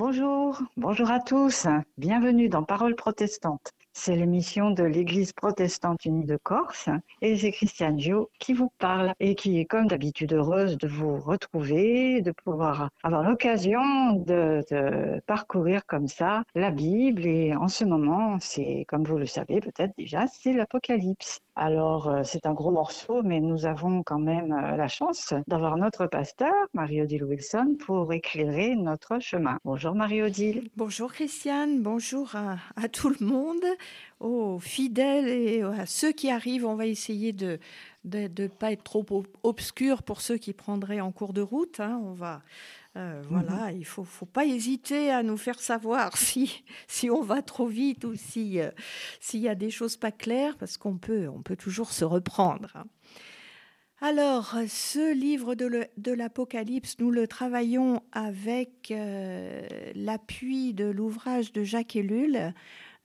Bonjour, bonjour à tous. Bienvenue dans Parole protestante. C'est l'émission de l'Église protestante unie de Corse et c'est Christiane Gio qui vous parle et qui est comme d'habitude heureuse de vous retrouver, de pouvoir avoir l'occasion de, de, parcourir comme ça la Bible et en ce moment, c'est comme vous le savez peut-être déjà, c'est l'Apocalypse. Alors, euh, c'est un gros morceau, mais nous avons quand même euh, la chance d'avoir notre pasteur, Marie-Odile Wilson, pour éclairer notre chemin. Bonjour Marie-Odile. Bonjour Christiane, bonjour à, tout le monde, aux fidèles et à ceux qui arrivent. On va essayer de ne pas être trop obscur pour ceux qui prendraient en cours de route. Hein. On va euh, voilà, mmh. il faut, faut pas hésiter à nous faire savoir si, si on va trop vite ou si, euh, s'il y a des choses pas claires, parce qu'on peut, on peut toujours se reprendre. Hein. Alors, ce livre de l'Apocalypse, nous le travaillons avec euh, l'appui de l'ouvrage de Jacques Ellul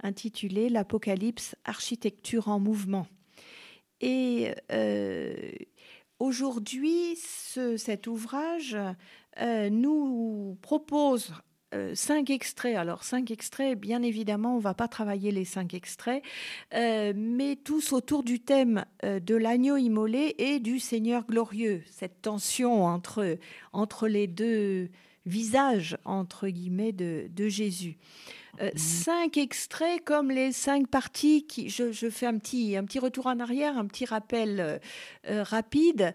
intitulé L'Apocalypse, architecture en mouvement. Et euh, aujourd'hui, ce, cet ouvrage euh, nous propose euh, cinq extraits. Alors cinq extraits, bien évidemment, on va pas travailler les cinq extraits, euh, mais tous autour du thème de l'agneau immolé et du Seigneur glorieux. Cette tension entre entre les deux visages entre guillemets de, de Jésus. Euh, mmh. Cinq extraits comme les cinq parties qui. Je, je, fais un petit un petit retour en arrière, un petit rappel euh, euh rapide.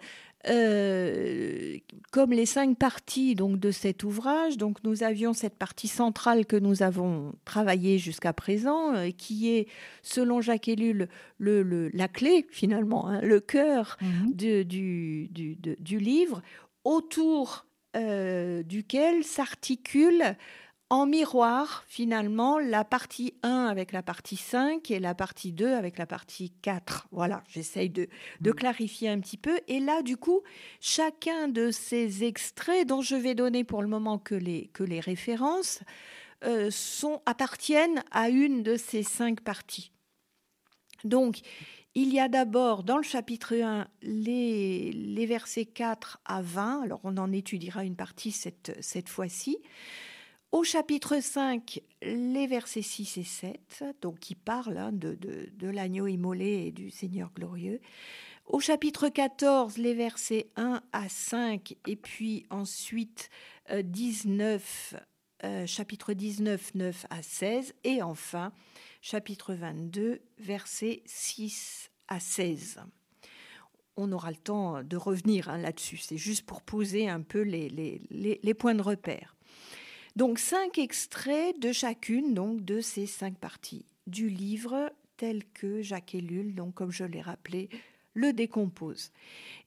Euh, comme les cinq parties donc de cet ouvrage, donc nous avions cette partie centrale que nous avons travaillée jusqu'à présent, euh, qui est, selon Jacques Ellul, le, le, la clé finalement, hein, le cœur mmh. de, du, du, de, du, livre, autour euh, duquel s'articule en miroir, finalement, la partie 1 avec la partie 5 et la partie 2 avec la partie 4. Voilà, j'essaye de, de, mm. clarifier un petit peu. Et là, du coup, chacun de ces extraits, dont je vais donner pour le moment que les, que les références, euh, sont, appartiennent à une de ces cinq parties. Donc, il y a d'abord dans le chapitre 1 les, versets 4 à 20. Alors, on en étudiera une partie cette, fois-ci. Au chapitre 5, les versets 6 et 7, donc qui parlent hein, de, de, l'agneau immolé et du Seigneur glorieux. Au chapitre 14, les versets 1 à 5, et puis ensuite euh, 19, euh, chapitre 19, 9 à 16, et enfin chapitre 22, versets 6 à 16 on aura le temps de revenir hein, là-dessus. C'est juste pour poser un peu les, les, les, les points de repère. Donc cinq extraits de chacune donc de ces cinq parties du livre tel que Jacques Ellul, donc comme je l'ai rappelé, le décompose.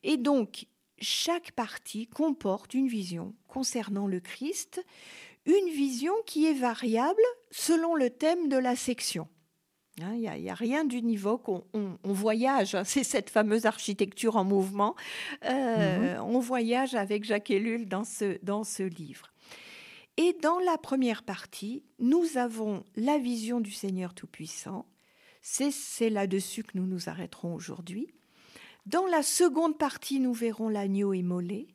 Et donc chaque partie comporte une vision concernant le Christ, une vision qui est variable selon le thème de la section. Il hein, n'y a, a, rien d'univoque, on, on, on, voyage, hein, c'est cette fameuse architecture en mouvement, euh, mmh. on voyage avec Jacques Ellul dans ce, dans ce livre. Et dans la première partie, nous avons la vision du Seigneur Tout-Puissant. C'est là-dessus que nous nous arrêterons aujourd'hui. Dans la seconde partie, nous verrons l'agneau immolé.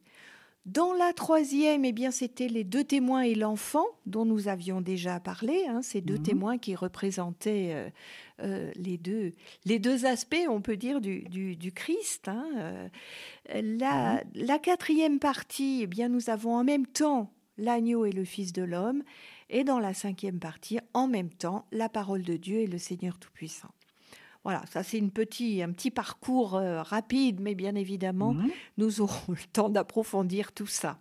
Dans la troisième, eh bien, c'était les deux témoins et l'enfant dont nous avions déjà parlé. Hein, ces deux mmh. témoins qui représentaient euh, euh, les deux les deux aspects, on peut dire, du, du, du Christ. Hein, euh, la, mmh. la quatrième partie, eh bien, nous avons en même temps l'agneau et le Fils de l'homme, et dans la cinquième partie, en même temps, la parole de Dieu et le Seigneur Tout-Puissant. Voilà, ça c'est une un petit parcours euh, rapide, mais bien évidemment, mmh. nous aurons le temps d'approfondir tout ça.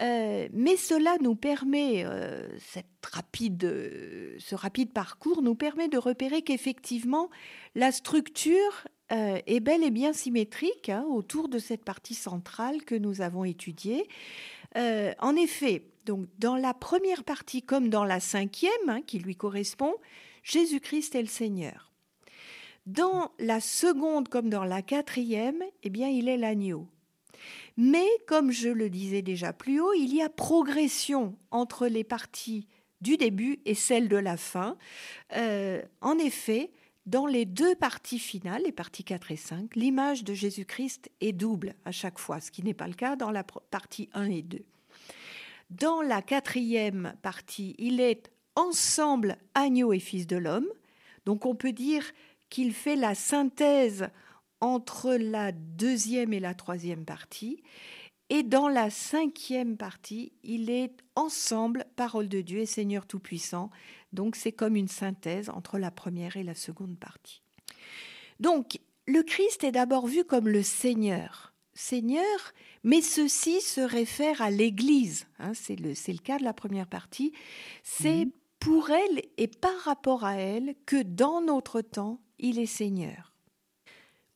Euh, mais cela nous permet, euh, cette rapide, euh, ce rapide parcours nous permet de repérer qu'effectivement, la structure est bel et bien symétrique hein, autour de cette partie centrale que nous avons étudiée. En effet, donc dans la première partie comme dans la cinquième, hein, qui lui correspond, Jésus-Christ est le Seigneur. Dans la seconde comme dans la quatrième, eh bien, il est l'agneau. Mais comme je le disais déjà plus haut, il y a progression entre les parties du début et celles de la fin. Euh, en effet, dans les deux parties finales, les parties 4 et 5, l'image de Jésus-Christ est double à chaque fois, ce qui n'est pas le cas dans la partie 1 et 2. Dans la quatrième partie, il est ensemble agneau et fils de l'homme. Donc on peut dire qu'il fait la synthèse entre la deuxième et la troisième partie. Et dans la cinquième partie, il est ensemble parole de Dieu et Seigneur Tout-Puissant. Donc c'est comme une synthèse entre la première et la seconde partie. Donc le Christ est d'abord vu comme le Seigneur. Seigneur, mais ceci se réfère à l'Église. Hein, c'est le, le, cas de la première partie. C'est mhm. pour elle et par rapport à elle que dans notre temps, il est Seigneur.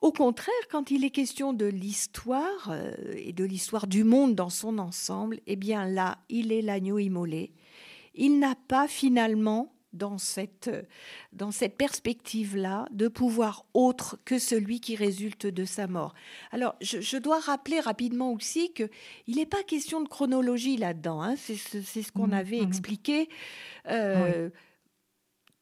Au contraire, quand il est question de l'histoire euh, et de l'histoire du monde dans son ensemble, eh bien là, il est l'agneau immolé. Il n'a pas finalement, dans cette, dans cette perspective-là, de pouvoir autre que celui qui résulte de sa mort. Alors, je, dois rappeler rapidement aussi qu'il n'est pas question de chronologie là-dedans. Hein. C'est ce qu'on mmh, avait mmh. expliqué. Euh,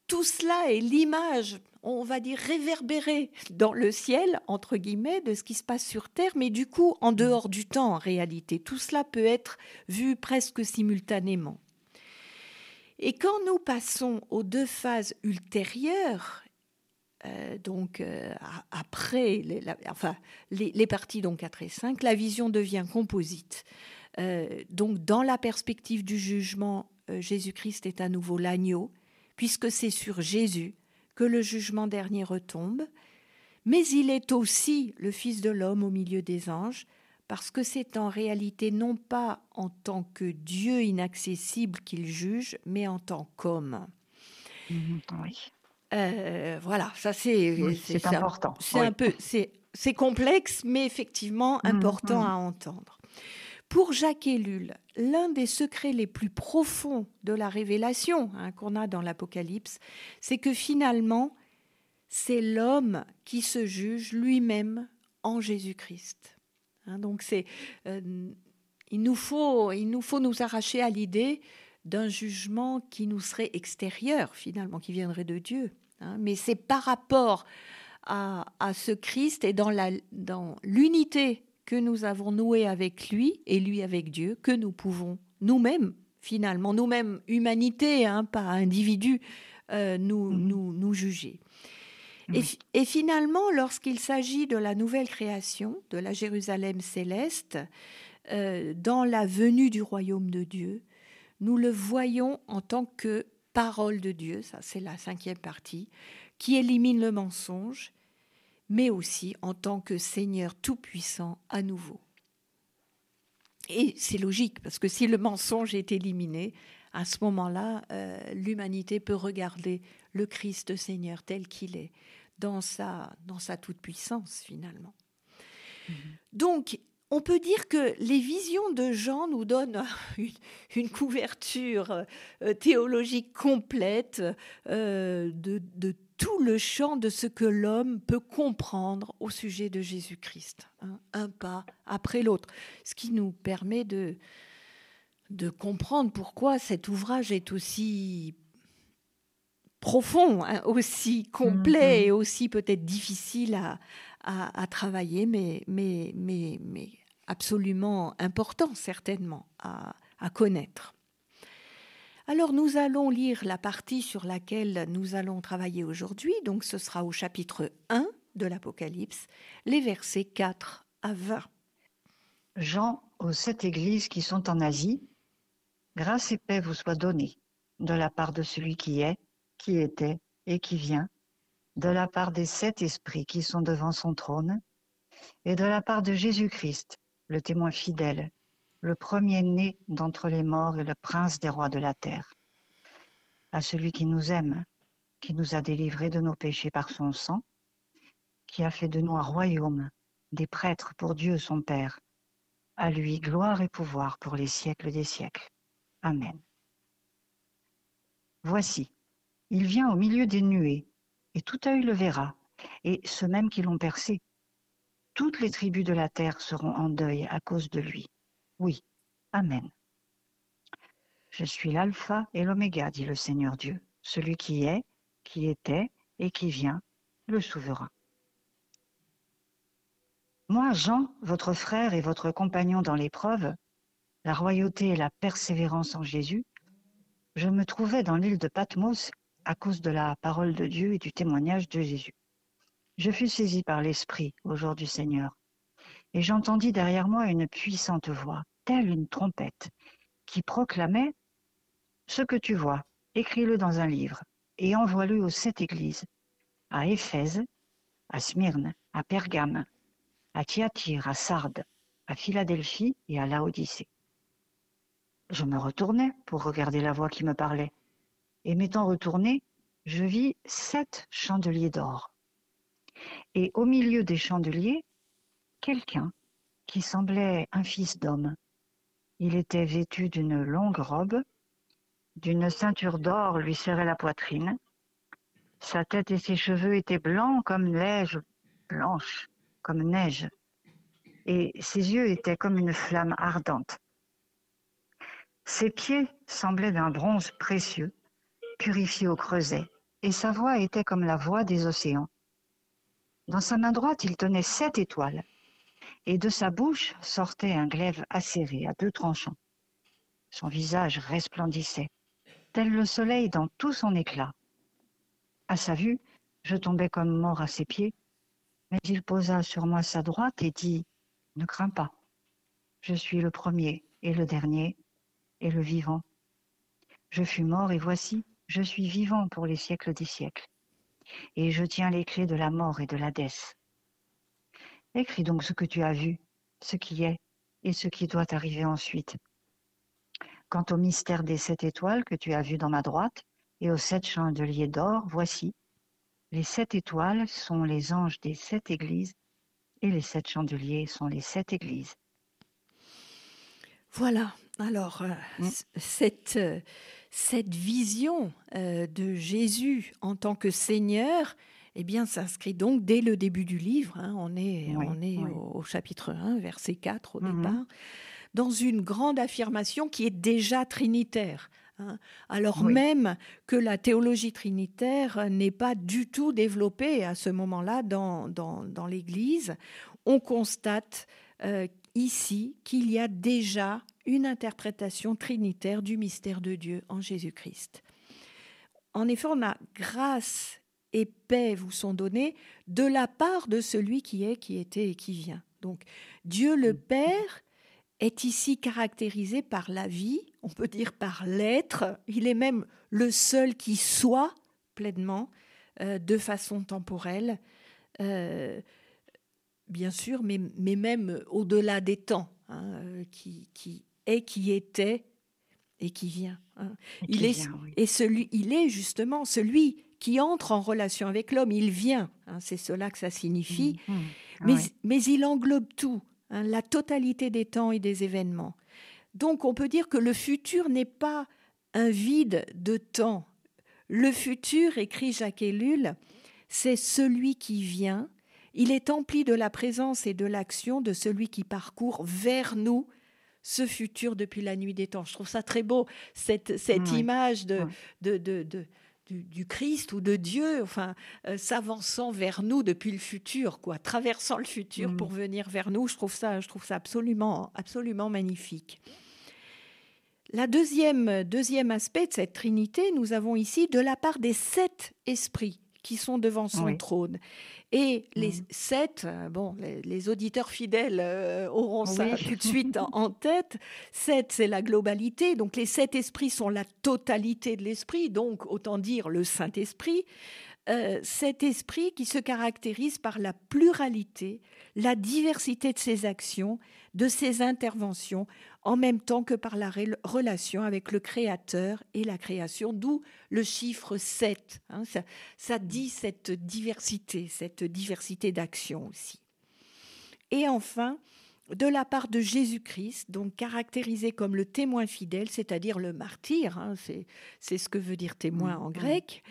tout cela est l'image on va dire, réverbérer dans le ciel, entre guillemets, de ce qui se passe sur Terre, mais du coup en dehors du temps en réalité. Tout cela peut être vu presque simultanément. Et quand nous passons aux deux phases ultérieures, euh, donc euh, après les, enfin, les, parties donc 4 et 5, la vision devient composite. Euh, donc dans la perspective du jugement, Jésus-Christ est à nouveau l'agneau, puisque c'est sur Jésus que le jugement dernier retombe, mais il est aussi le Fils de l'homme au milieu des anges, parce que c'est en réalité non pas en tant que Dieu inaccessible qu'il juge, mais en tant qu'homme. Mhm, oui. Euh, voilà, ça c'est c'est important. C'est un peu c'est complexe, mais effectivement mhm, important mhm. à entendre. Pour Jacques Ellul, l'un des secrets les plus profonds de la révélation hein, qu'on a dans l'Apocalypse, c'est que finalement, c'est l'homme qui se juge lui-même en Jésus-Christ. Hein, donc c'est, euh, il, nous faut, il nous faut nous arracher à l'idée d'un jugement qui nous serait extérieur finalement, qui viendrait de Dieu. Hein. mais c'est par rapport à, à, ce Christ et dans, la, dans l'unité que nous avons noué avec lui et lui avec Dieu, que nous pouvons nous-mêmes, finalement, nous-mêmes, humanité, hein, pas individu, euh, nous, mhm. nous, nous, juger. Et, et, finalement, lorsqu'il s'agit de la nouvelle création, de la Jérusalem céleste, euh, dans la venue du royaume de Dieu, nous le voyons en tant que parole de Dieu, ça c'est la cinquième partie, qui élimine le mensonge mais aussi en tant que Seigneur tout-puissant à nouveau. Et c'est logique, parce que si le mensonge est éliminé, à ce moment-là, euh, l'humanité peut regarder le Christ Seigneur tel qu'il est, dans sa, dans sa toute-puissance finalement. Mm-hmm. Donc, on peut dire que les visions de Jean nous donnent une, couverture euh, théologique complète euh, de, de tout le champ de ce que l'homme peut comprendre au sujet de Jésus-Christ, hein, un pas après l'autre, ce qui nous permet de, de comprendre pourquoi cet ouvrage est aussi profond, hein, aussi complet et aussi peut-être difficile à, à, travailler, mais, mais, mais, mais absolument important certainement à, à connaître. Alors nous allons lire la partie sur laquelle nous allons travailler aujourd'hui, donc ce sera au chapitre 1 de l'Apocalypse, les versets 4 à 20. Jean aux sept églises qui sont en Asie, grâce et paix vous soient données de la part de celui qui est, qui était et qui vient, de la part des sept esprits qui sont devant son trône, et de la part de Jésus-Christ, le témoin fidèle, le premier-né d'entre les morts et le prince des rois de la terre. À celui qui nous aime, qui nous a délivrés de nos péchés par son sang, qui a fait de nous un royaume, des prêtres pour Dieu son Père. À lui gloire et pouvoir pour les siècles des siècles. Amen. Voici, il vient au milieu des nuées, et tout œil le verra, et ceux mêmes qui l'ont percé. Toutes les tribus de la terre seront en deuil à cause de lui. Oui, Amen. Je suis l'alpha et l'oméga, dit le Seigneur Dieu, celui qui est, qui était et qui vient, le souverain. Moi, Jean, votre frère et votre compagnon dans l'épreuve, la royauté et la persévérance en Jésus, je me trouvais dans l'île de Patmos à cause de la parole de Dieu et du témoignage de Jésus. Je fus saisi par l'Esprit au jour du Seigneur, et j'entendis derrière moi une puissante voix, telle une trompette, qui proclamait Ce que tu vois, écris-le dans un livre, et envoie-le aux sept églises, à Éphèse, à Smyrne, à Pergame, à Thyatire, à Sardes, à Philadelphie et à Laodicée. Je me retournai pour regarder la voix qui me parlait, et m'étant retourné, je vis sept chandeliers d'or. Et au milieu des chandeliers, quelqu'un qui semblait un fils d'homme. Il était vêtu d'une longue robe, d'une ceinture d'or lui serrait la poitrine. Sa tête et ses cheveux étaient blancs comme neige blanche comme neige, et ses yeux étaient comme une flamme ardente. Ses pieds semblaient d'un bronze précieux, purifié au creuset, et sa voix était comme la voix des océans. Dans sa main droite, il tenait sept étoiles, et de sa bouche sortait un glaive acéré à deux tranchants. Son visage resplendissait, tel le soleil dans tout son éclat. À sa vue, je tombais comme mort à ses pieds, mais il posa sur moi sa droite et dit Ne crains pas, je suis le premier et le dernier et le vivant. Je fus mort et voici, je suis vivant pour les siècles des siècles, et je tiens les clés de la mort et de l'Hadès. Écris donc ce que tu as vu, ce qui est et ce qui doit arriver ensuite. Quant au mystère des sept étoiles que tu as vues dans ma droite et aux sept chandeliers d'or, voici, les sept étoiles sont les anges des sept églises et les sept chandeliers sont les sept églises. Voilà, alors euh, mm. cette, euh, cette vision euh, de Jésus en tant que Seigneur, eh bien, s'inscrit donc dès le début du livre. Hein. on est, on est Au, chapitre 1, verset 4 au mm-hmm. départ, dans une grande affirmation qui est déjà trinitaire. Hein. alors même que la théologie trinitaire n'est pas du tout développée à ce moment-là dans, dans, l'Église, on constate euh, ici qu'il y a déjà une interprétation trinitaire du mystère de Dieu en Jésus-Christ. En effet, on a grâce et paix vous sont données de la part de celui qui est, qui était et qui vient. Donc Dieu le mm. Père est ici caractérisé par la vie, on peut dire par l'être. Il est même le seul qui soit pleinement, euh, de façon temporelle, euh, bien sûr, mais, mais même au-delà des temps, hein, qui, qui, est, qui était et qui vient. Hein. il, est, et celui, il est justement celui qui entre en relation avec l'homme, il vient, hein, c'est cela que ça signifie, mmh, mmh. mais, mais il englobe tout. Hein, la totalité des temps et des événements. Donc on peut dire que le futur n'est pas un vide de temps. Le futur, écrit Jacques Ellul, c'est celui qui vient. Il est empli de la présence et de l'action de celui qui parcourt vers nous ce futur depuis la nuit des temps. Je trouve ça très beau, cette, cette image de, de, de du, Christ ou de Dieu, enfin, euh, s'avançant vers nous depuis le futur, quoi, traversant le futur pour mm. venir vers nous. Je trouve ça, je trouve ça absolument, absolument magnifique. La deuxième, deuxième aspect de cette Trinité, nous avons ici de la part des sept esprits qui sont devant son trône. Et les mmh. sept, euh, bon, les, auditeurs fidèles euh, auront ça tout de suite en, tête. Sept, c'est la globalité. Donc les sept esprits sont la totalité de l'esprit, donc autant dire le Saint-Esprit. Euh, cet esprit qui se caractérise par la pluralité, la diversité de ses actions, de ses interventions, en même temps que par la relation avec le Créateur et la création, d'où le chiffre 7. Hein. ça, dit cette diversité, cette diversité d'actions aussi. Et enfin, de la part de Jésus-Christ, donc caractérisé comme le témoin fidèle, c'est-à-dire le martyr, hein, c'est ce que veut dire témoin en grec,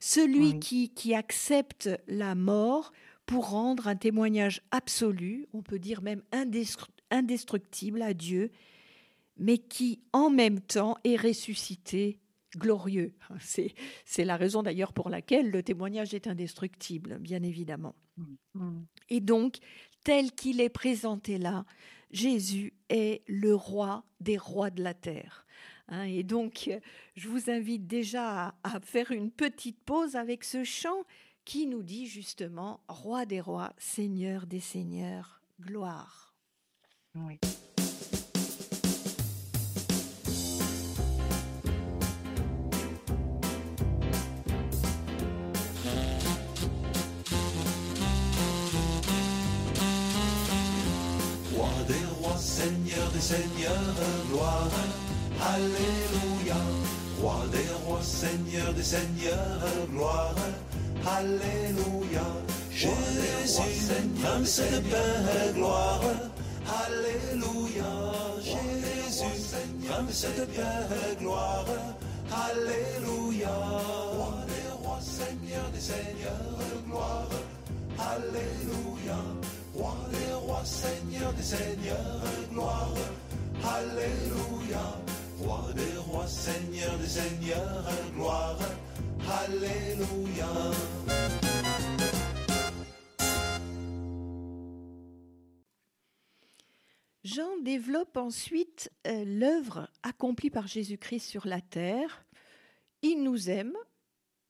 celui qui, qui accepte la mort pour rendre un témoignage absolu, on peut dire même indestructible à Dieu mais qui en même temps est ressuscité glorieux. C'est la raison d'ailleurs pour laquelle le témoignage est indestructible, bien évidemment. Mm. Et donc, tel qu'il est présenté là, Jésus est le roi des rois de la terre. Hein. et donc, je vous invite déjà à, faire une petite pause avec ce chant qui nous dit justement Roi des rois, Seigneur des seigneurs, gloire. Seigneur gloire, Alléluia. Roi des rois, Seigneur des seigneurs, gloire, Alléluia. Jésus, Prince de paix, gloire, Alléluia. Jésus, Prince de paix, gloire, Alléluia. Roi des rois, Seigneur des seigneurs, gloire, Alléluia. Roi des rois, Seigneur des seigneurs, gloire, Alléluia. Roi des rois, Seigneur des seigneurs, gloire, Alléluia. Jean développe ensuite euh, l'œuvre accomplie par Jésus-Christ sur la terre. Il nous aime,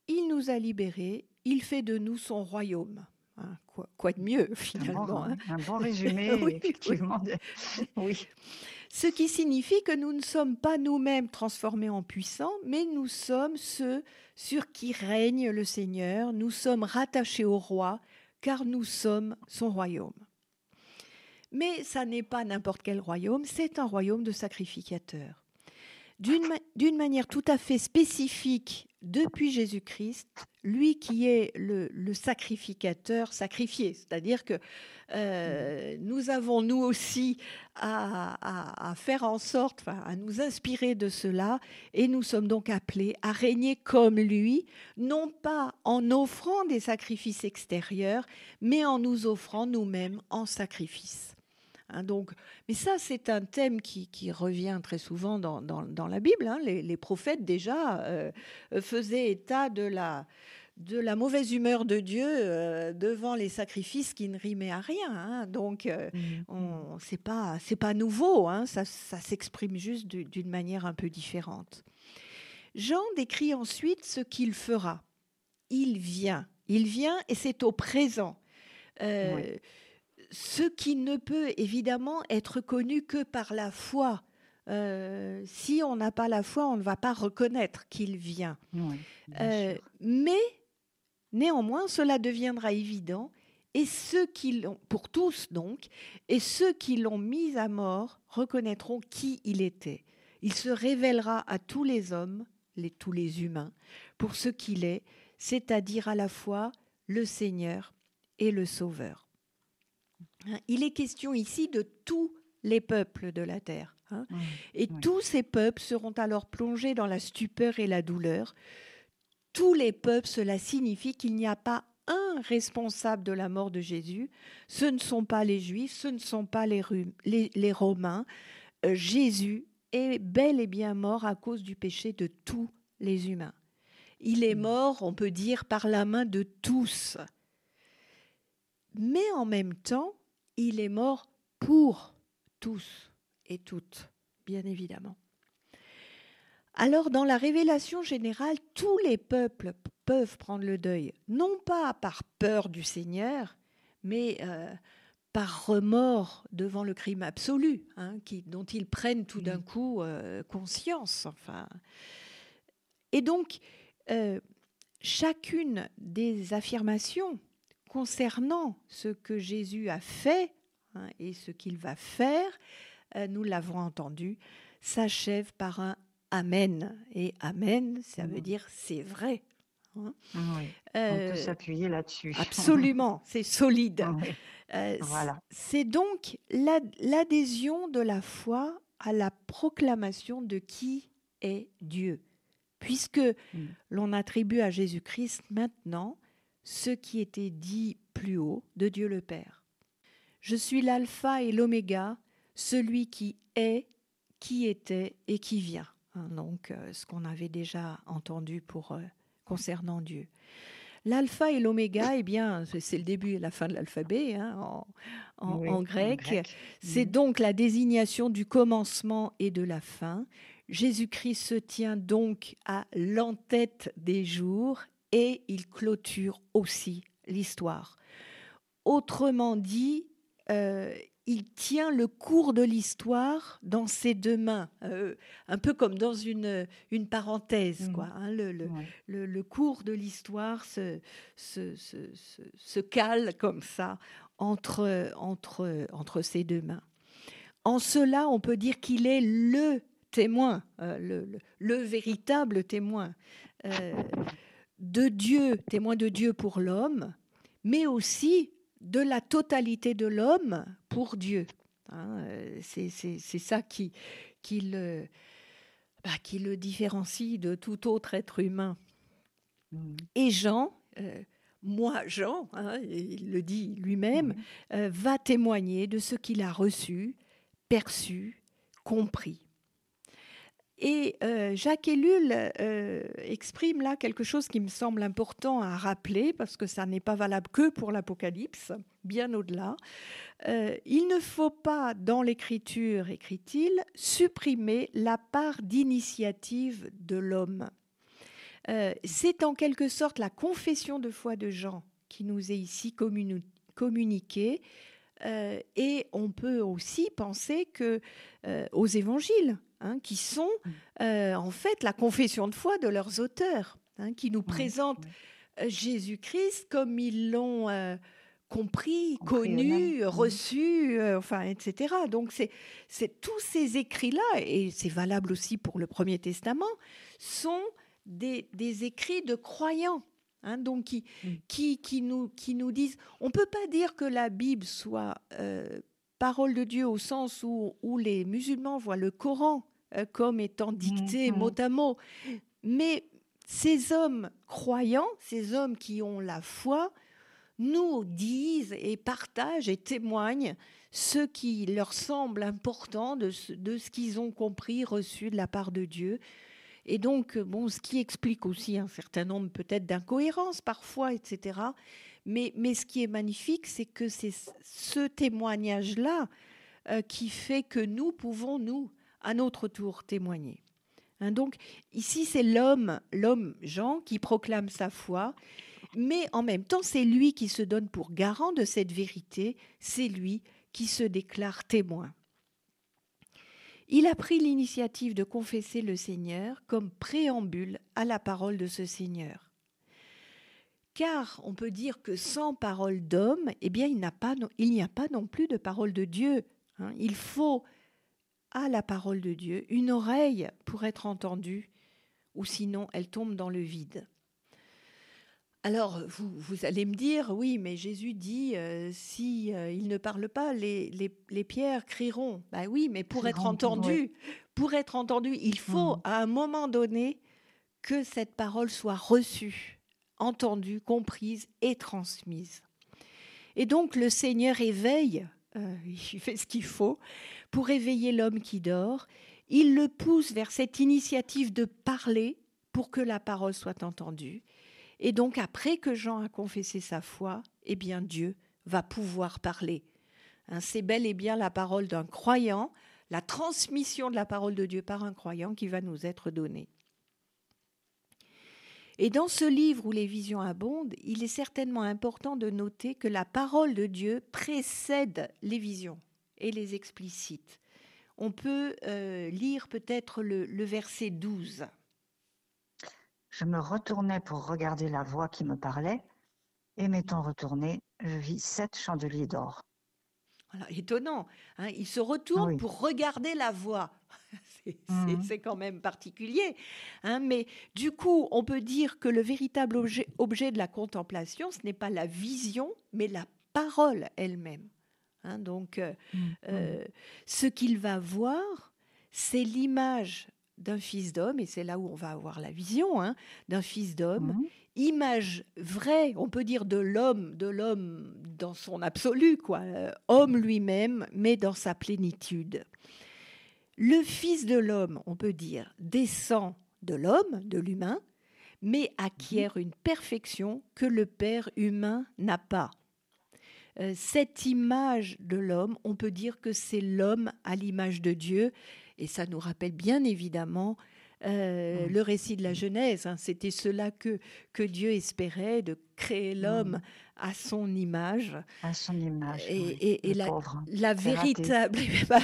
il nous a libérés, il fait de nous son royaume. Hein, quoi, de mieux finalement Un bon, hein. résumé, effectivement. oui. Ce qui signifie que nous ne sommes pas nous-mêmes transformés en puissants, mais nous sommes ceux sur qui règne le Seigneur, nous sommes rattachés au roi, car nous sommes son royaume. Mais ça n'est pas n'importe quel royaume, c'est un royaume de sacrificateurs. D'une manière tout à fait spécifique depuis Jésus-Christ, lui qui est le, sacrificateur sacrifié, c'est-à-dire que euh, nous avons nous aussi à, faire en sorte, à nous inspirer de cela, et nous sommes donc appelés à régner comme lui, non pas en offrant des sacrifices extérieurs, mais en nous offrant nous-mêmes en sacrifice. Hein, donc, mais ça, c'est un thème qui, revient très souvent dans, la Bible. Hein. Les, prophètes, déjà, euh, faisaient état de la, de la mauvaise humeur de Dieu euh, devant les sacrifices qui ne rimaient à rien. Hein. Donc, euh, mmh. c'est pas c'est pas nouveau. Ça, ça s'exprime juste d'une manière un peu différente. Jean décrit ensuite ce qu'il fera. Il vient, il vient, et c'est au présent ce qui ne peut évidemment être connu que par la foi. Euh, si on n'a pas la foi, on ne va pas reconnaître qu'il vient. Euh, mais néanmoins, cela deviendra évident, et ceux qui l'ont, pour tous donc, et ceux qui l'ont mis à mort reconnaîtront qui il était. Il se révélera à tous les hommes, les, tous les humains, pour ce qu'il est, c'est-à-dire à la fois le Seigneur et le Sauveur. Hein, il est question ici de tous les peuples de la terre. Hein. et tous ces peuples seront alors plongés dans la stupeur et la douleur. Tous les peuples, cela signifie qu'il n'y a pas un responsable de la mort de Jésus. Ce ne sont pas les Juifs, ce ne sont pas les, Romains. Euh, Jésus est bel et bien mort à cause du péché de tous les humains. Il est mort, on peut dire, par la main de tous. Mais en même temps, il est mort pour tous et toutes, bien évidemment. Alors dans la révélation générale, tous les peuples peuvent prendre le deuil, non pas par peur du Seigneur, mais euh, par remords devant le crime absolu, hein, dont ils prennent tout d'un coup euh, conscience. Enfin. Et donc, euh, chacune des affirmations concernant ce que Jésus a fait hein, et ce qu'il va faire, euh, nous l'avons entendu, s'achève par un Amen. Et Amen, ça veut mmh. dire c'est vrai. Hein. On peut euh, s'appuyer là-dessus. Absolument, c'est solide. Euh, voilà. C'est donc l'adhésion de la foi à la proclamation de qui est Dieu, puisque mmh. l'on attribue à Jésus-Christ maintenant ce qui était dit plus haut de Dieu le Père. Je suis l'alpha et l'oméga, celui qui est, qui était et qui vient. Hein, donc euh, ce qu'on avait déjà entendu pour euh, concernant Dieu. L'alpha et l'oméga, eh bien, c'est le début et la fin de l'alphabet hein, en, grec. C'est mhm. donc la désignation du commencement et de la fin. Jésus-Christ se tient donc à l'entête des jours et il clôture aussi l'histoire. Autrement dit, euh, il tient le cours de l'histoire dans ses deux mains, euh, un peu comme dans une, une parenthèse. Mmh. Quoi, hein, le, le, le, cours de l'histoire se, se, se, se, cale comme ça entre, entre, entre ses deux mains. En cela, on peut dire qu'il est le témoin, euh, le, le, véritable témoin euh, de Dieu, témoin de Dieu pour l'homme, mais aussi de la totalité de l'homme pour Dieu. Hein, euh, c'est ça qui, qui, le, bah, qui le différencie de tout autre être humain. Mmh. Et Jean, euh, moi Jean, hein, il le dit lui-même, mmh. euh, va témoigner de ce qu'il a reçu, perçu, compris. Et euh, Jacques Ellul euh, exprime là quelque chose qui me semble important à rappeler, parce que ça n'est pas valable que pour l'Apocalypse, bien au-delà. Euh, il ne faut pas, dans l'écriture, écrit-il, supprimer la part d'initiative de l'homme. C'est en quelque sorte la confession de foi de Jean qui nous est ici communiquée. et on peut aussi penser que aux évangiles, Hein, qui sont mmh. euh, en fait la confession de foi de leurs auteurs, hein, qui nous présentent euh, Jésus-Christ comme ils l'ont euh, compris, connu, mmh. reçu, enfin, etc. Donc c'est tous ces écrits-là, et c'est valable aussi pour le Premier Testament, sont des, des écrits de croyants. Hein, donc qui, mmh. qui, qui, nous, qui nous disent, on ne peut pas dire que la Bible soit parole de Dieu au sens où, où les musulmans voient le Coran comme étant dicté mm-hmm. mot à mot. Mais ces hommes croyants, ces hommes qui ont la foi, nous disent et partagent et témoignent ce qui leur semble important de ce, de ce qu'ils ont compris, reçu de la part de Dieu. Et donc, bon, ce qui explique aussi un certain nombre peut-être d'incohérences parfois, etc. Mais, mais ce qui est magnifique, c'est que c'est ce témoignage-là euh, qui fait que nous pouvons, nous, à notre tour témoigner. Hein, donc ici, c'est l'homme, l'homme Jean, qui proclame sa foi, mais en même temps, c'est lui qui se donne pour garant de cette vérité, c'est lui qui se déclare témoin. Il a pris l'initiative de confesser le Seigneur comme préambule à la parole de ce Seigneur. Car on peut dire que sans parole d'homme, eh bien, il n'y a, pas, a pas non plus de parole de Dieu. Hein. il faut à la parole de Dieu, une oreille pour être entendue, ou sinon elle tombe dans le vide. Alors, vous, vous allez me dire, oui, mais Jésus dit, euh, si euh, il ne parle pas, les, les, pierres crieront. Ben oui, mais pour être entendu, pour être entendu, il faut hmm. à un moment donné que cette parole soit reçue, entendue, comprise et transmise. Et donc le Seigneur éveille, euh, il fait ce qu'il faut pour éveiller l'homme qui dort, il le pousse vers cette initiative de parler pour que la parole soit entendue. Et donc après que Jean a confessé sa foi, eh bien Dieu va pouvoir parler. Hein, c'est bel et bien la parole d'un croyant, la transmission de la parole de Dieu par un croyant qui va nous être donnée. Et dans ce livre où les visions abondent, il est certainement important de noter que la parole de Dieu précède les visions et les explicites. On peut euh, lire peut-être le, verset 12. Je me retournais pour regarder la voix qui me parlait, et m'étant retourné, je vis sept chandeliers d'or. Voilà, étonnant. Hein. il se retourne pour regarder la voix. Mhm. C'est quand même particulier. Hein. mais du coup, on peut dire que le véritable objet, objet de la contemplation, ce n'est pas la vision, mais la parole elle-même. Hein, donc, euh, mmh, euh, mmh. ce qu'il va voir, c'est l'image d'un fils d'homme, et c'est là où on va avoir la vision hein, d'un fils d'homme, mmh. Image vraie, on peut dire de l'homme, de l'homme dans son absolu, quoi, euh, homme lui-même, mais dans sa plénitude. Le fils de l'homme, on peut dire, descend de l'homme, de l'humain, mais acquiert une perfection que le Père humain n'a pas. Euh, cette image de l'homme, on peut dire que c'est l'homme à l'image de Dieu, et ça nous rappelle bien évidemment euh, le récit de la Genèse. Hein. C'était cela que, que Dieu espérait, de créer l'homme à son image. À son image. Et, et, la, la véritable. Bah,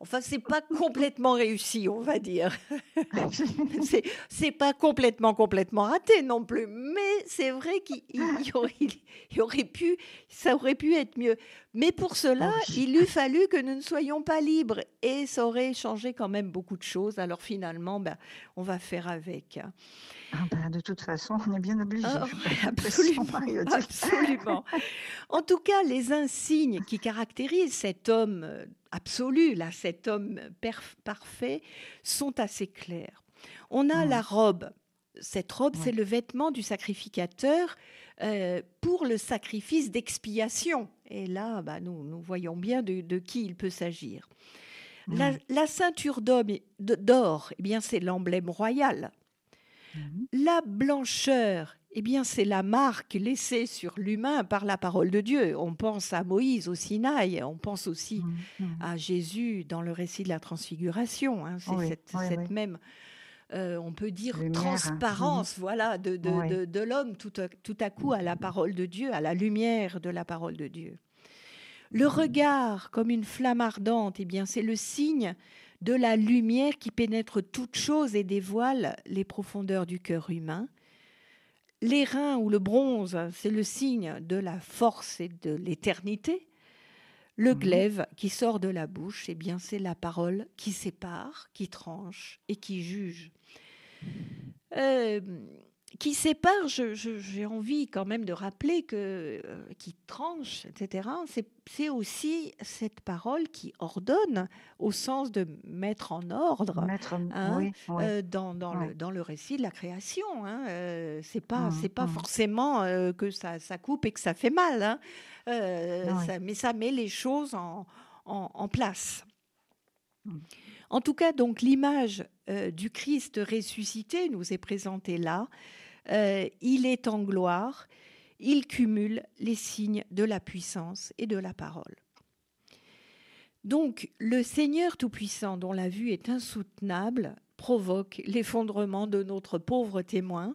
enfin, c'est pas complètement réussi, on va dire. c'est pas complètement, complètement raté non plus. Mais c'est vrai qu'il aurait, il aurait pu, ça aurait pu être mieux. Mais pour cela, il eût fallu que nous ne soyons pas libres. Et ça aurait changé quand même beaucoup de choses. Alors finalement, ben, on va faire avec. Ah ben, de toute façon, on est bien obligé. Ah, absolument, absolument. En tout cas, les insignes qui caractérisent cet homme euh, absolu, là, cet homme parfait, sont assez clairs. On a la robe. Cette robe, c'est le vêtement du sacrificateur euh, pour le sacrifice d'expiation. Et là, bah, nous, nous voyons bien de, qui il peut s'agir. La, la, ceinture d'or, eh bien, c'est l'emblème royal. Mhm. La blancheur, eh bien, c'est la marque laissée sur l'humain par la parole de Dieu. On pense à Moïse au Sinaï, on pense aussi mhm. Mhm. à Jésus dans le récit de la transfiguration. Hein. C'est cette, même, euh, on peut dire, hein. transparence voilà, de, de, l'homme tout, tout, à coup à la parole de Dieu, à la lumière de la parole de Dieu. Le regard comme une flamme ardente, eh bien, c'est le signe de la lumière qui pénètre toute chose et dévoile les profondeurs du cœur humain. L'airain ou le bronze, c'est le signe de la force et de l'éternité. Le mhm. glaive qui sort de la bouche, eh bien, c'est la parole qui sépare, qui tranche et qui juge. Euh, qui sépare, j'ai envie quand même de rappeler que euh, qui tranche, etc. C'est aussi cette parole qui ordonne au sens de mettre en ordre hein, euh, dans, dans, le, dans, le, récit de la création. Hein, euh, c'est pas mmh, c'est pas mmh. forcément que ça, ça, coupe et que ça fait mal, hein, mais ça met les choses en, en, en place. Mmh. En tout cas, donc l'image du Christ ressuscité nous est présentée là. Euh, il est en gloire, il cumule les signes de la puissance et de la parole. Donc le Seigneur Tout-Puissant, dont la vue est insoutenable, provoque l'effondrement de notre pauvre témoin,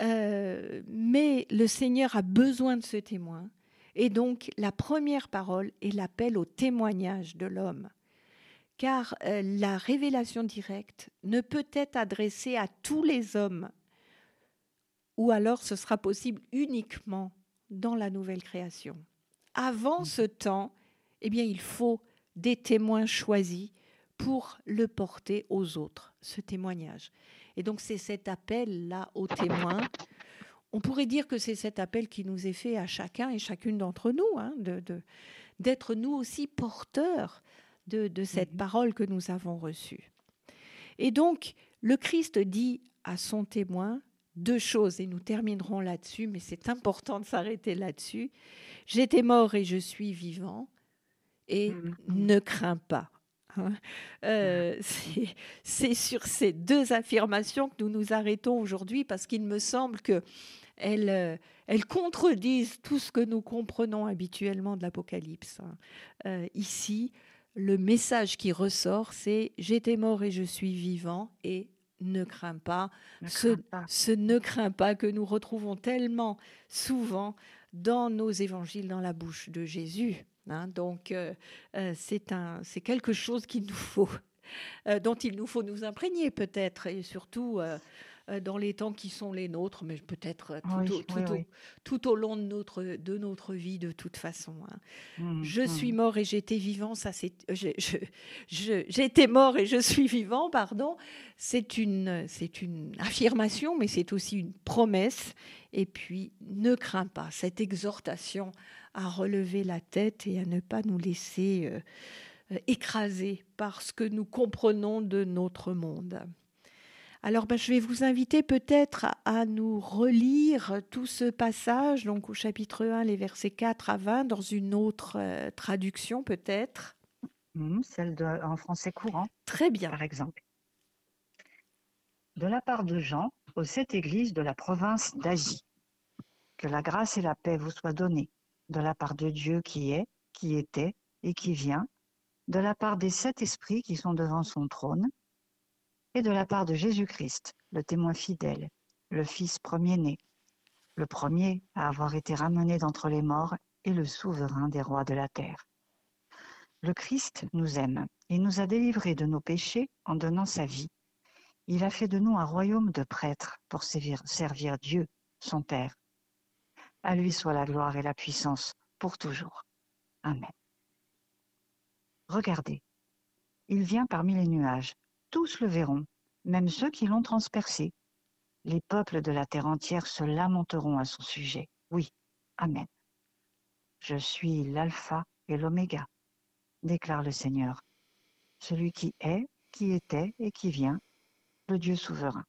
euh, mais le Seigneur a besoin de ce témoin, et donc la première parole est l'appel au témoignage de l'homme. Car euh, la révélation directe ne peut être adressée à tous les hommes ou alors ce sera possible uniquement dans la nouvelle création. Avant ce temps, eh bien, il faut des témoins choisis pour le porter aux autres, ce témoignage. Et donc c'est cet appel-là aux témoins. On pourrait dire que c'est cet appel qui nous est fait à chacun et chacune d'entre nous, hein, d'être nous aussi porteurs de, de cette mhm. parole que nous avons reçue. Et donc, le Christ dit à son témoin, deux choses et nous terminerons là-dessus, mais c'est important de s'arrêter là-dessus. J'étais mort et je suis vivant et mm-hmm. ne crains pas. Hein. Euh, c'est sur ces deux affirmations que nous nous arrêtons aujourd'hui parce qu'il me semble que elles, euh, elles, contredisent tout ce que nous comprenons habituellement de l'Apocalypse. Hein. Euh, ici, le message qui ressort, c'est j'étais mort et je suis vivant et ne crains pas, ce, ne crains pas que nous retrouvons tellement souvent dans nos évangiles, dans la bouche de Jésus. Hein. donc, euh, euh, c'est quelque chose qu'il nous faut, euh, dont il nous faut nous imprégner peut-être, et surtout euh, dans les temps qui sont les nôtres, mais peut-être euh, tout, au, long de notre, de notre vie de toute façon. Hein. Mmh, je mmh. suis mort et j'étais vivant, ça c'est, j'étais mort et je suis vivant, pardon. C'est une, c'est une affirmation, mais c'est aussi une promesse. Et puis, ne crains pas cette exhortation à relever la tête et à ne pas nous laisser euh, écraser par ce que nous comprenons de notre monde. Alors ben, je vais vous inviter peut-être à, nous relire tout ce passage, donc au chapitre 1, les versets 4 à 20, dans une autre euh, traduction peut-être. Mmh, celle en français courant. Très bien. Par exemple. De la part de Jean, aux sept églises de la province d'Asie. Que la grâce et la paix vous soient données de la part de Dieu qui est, qui était et qui vient, de la part des sept esprits qui sont devant son trône, et de la part de Jésus-Christ, le témoin fidèle, le Fils premier-né, le premier à avoir été ramené d'entre les morts et le souverain des rois de la terre. Le Christ nous aime et nous a délivrés de nos péchés en donnant sa vie. Il a fait de nous un royaume de prêtres pour servir, Dieu, son Père. À lui soit la gloire et la puissance pour toujours. Amen. Regardez, il vient parmi les nuages. Tous le verront, même ceux qui l'ont transpercé. Les peuples de la terre entière se lamenteront à son sujet. Oui, Amen. Je suis l'alpha et l'oméga, déclare le Seigneur, celui qui est, qui était et qui vient, le Dieu souverain.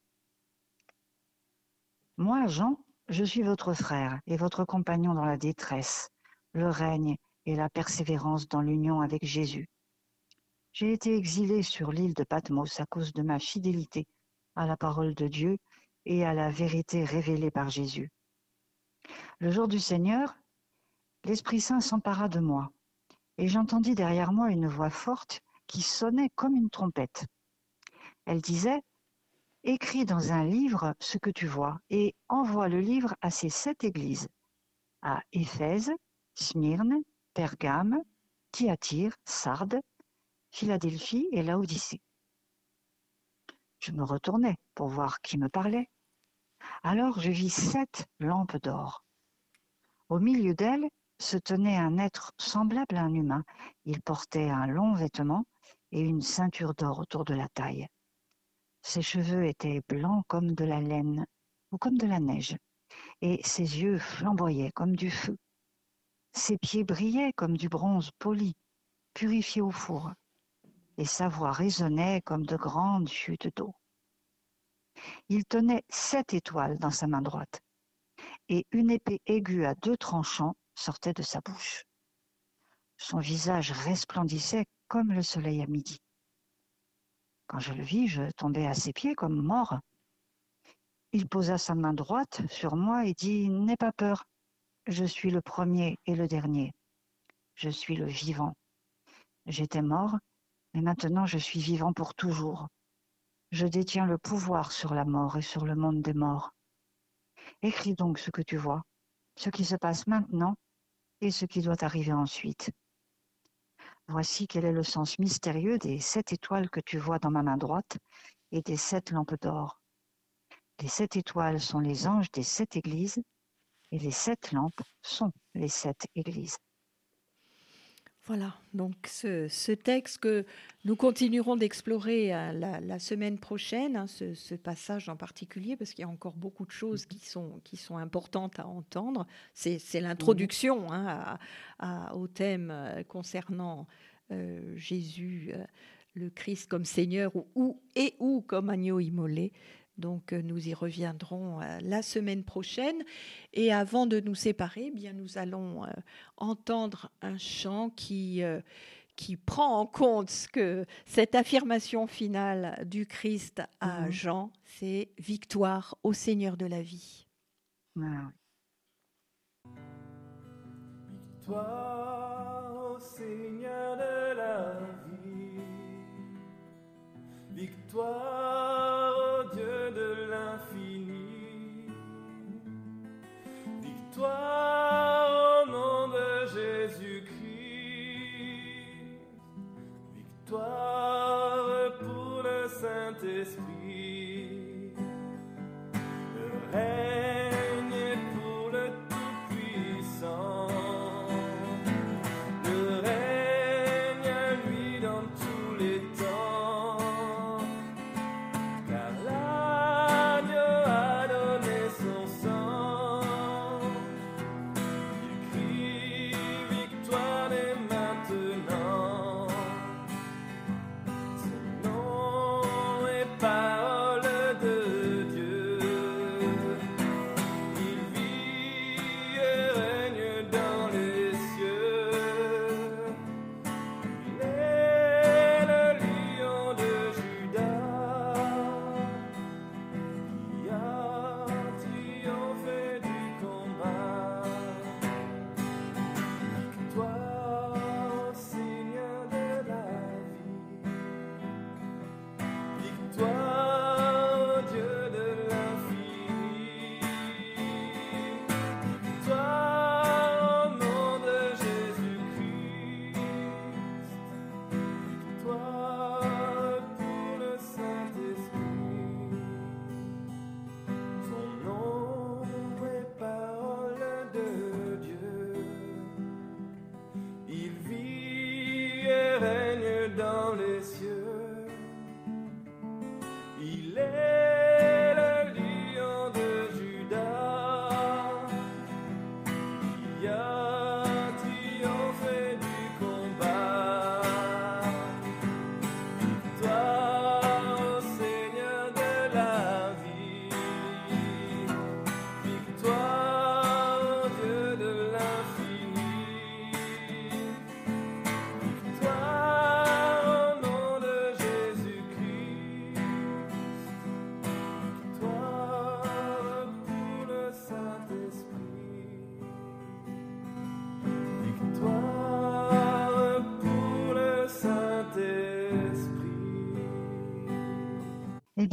Moi, Jean, je suis votre frère et votre compagnon dans la détresse, le règne et la persévérance dans l'union avec Jésus. J'ai été exilé sur l'île de Patmos à cause de ma fidélité à la parole de Dieu et à la vérité révélée par Jésus. Le jour du Seigneur, l'Esprit Saint s'empara de moi, et j'entendis derrière moi une voix forte qui sonnait comme une trompette. Elle disait, Écris dans un livre ce que tu vois, et envoie le livre à ces sept églises, à Éphèse, Smyrne, Pergame, Thyatire, Sardes, Philadelphie et Laodicée. Je me retournai pour voir qui me parlait. Alors je vis sept lampes d'or. Au milieu d'elles se tenait un être semblable à un humain. Il portait un long vêtement et une ceinture d'or autour de la taille. Ses cheveux étaient blancs comme de la laine ou comme de la neige, et ses yeux flamboyaient comme du feu. Ses pieds brillaient comme du bronze poli, purifié au four, et sa voix résonnait comme de grandes chutes d'eau. Il tenait sept étoiles dans sa main droite, et une épée aiguë à deux tranchants sortait de sa bouche. Son visage resplendissait comme le soleil à midi. Quand je le vis, je tombai à ses pieds comme mort. Il posa sa main droite sur moi et dit N'aie pas peur, je suis le premier et le dernier. Je suis le vivant. J'étais mort, mais maintenant je suis vivant pour toujours. Je détiens le pouvoir sur la mort et sur le monde des morts. Écris donc ce que tu vois, ce qui se passe maintenant et ce qui doit arriver ensuite. Voici quel est le sens mystérieux des sept étoiles que tu vois dans ma main droite et des sept lampes d'or. Les sept étoiles sont les anges des sept églises et les sept lampes sont les sept églises. Voilà, donc ce, texte que nous continuerons d'explorer euh, la, semaine prochaine, hein, ce, passage en particulier, parce qu'il y a encore beaucoup de choses qui sont, qui sont importantes à entendre. C'est l'introduction hein, au thème euh, concernant euh, Jésus, le Christ comme Seigneur ou, et ou comme agneau immolé. Donc euh, nous y reviendrons euh, la semaine prochaine. Et avant de nous séparer, eh bien nous allons euh, entendre un chant qui qui prend en compte que cette affirmation finale du Christ à mhm. Jean, c'est victoire au Seigneur de la vie. Victoire au Seigneur de la vie. Victoire Victoire au nom de Jésus-Christ. Victoire pour le Saint-Esprit.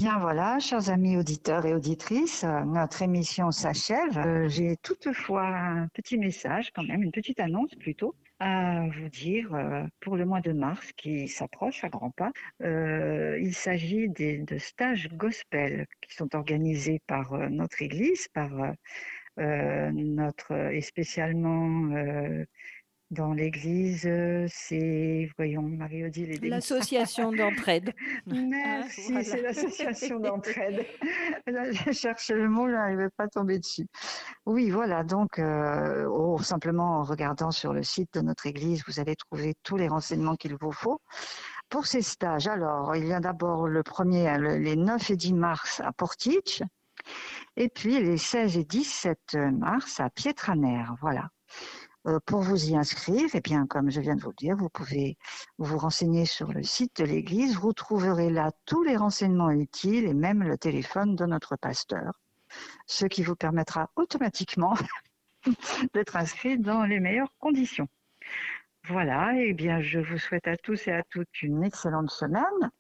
Bien voilà, chers amis auditeurs et auditrices, notre émission s'achève. Euh, J'ai toutefois un petit message, quand même, une petite annonce plutôt, à vous dire euh, pour le mois de mars qui s'approche à grands pas. Euh, il s'agit de stages gospel qui sont organisés par euh, notre Église, par euh, euh, notre et spécialement euh, dans l'Église, c'est voyons Marie-Odile et L'association d'entraide. Merci, voilà. c'est l'association d'entraide. Là, je cherchais le mot, je n'arrivais pas à tomber dessus. Oui, voilà, donc, euh, oh, simplement en regardant sur le site de notre église, vous allez trouver tous les renseignements qu'il vous faut. Pour ces stages, alors, il y a d'abord le premier, le- les 9 et 10 mars à Portich, et puis les 16 et 17 mars à Pietraner, voilà. Euh, pour vous y inscrire, eh bien, comme je viens de vous le dire, vous pouvez vous renseignez sur le site de l'église, vous trouverez là tous les renseignements utiles et même le téléphone de notre pasteur, ce qui vous permettra automatiquement d'être inscrit dans les meilleures conditions. Voilà, et bien je vous souhaite à tous et à toutes une excellente semaine.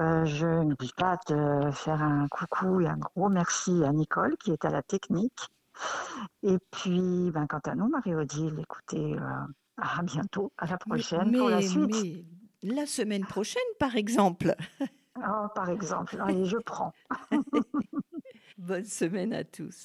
Euh, je n'oublie pas de faire un coucou et un gros merci à Nicole qui est à la technique. Et puis, ben, quant à nous, Marie-Odile, écoutez, euh, à bientôt, à la prochaine mais, pour la suite. mais la semaine prochaine, par exemple. Oh, par exemple, allez, je prends. Bonne semaine à tous.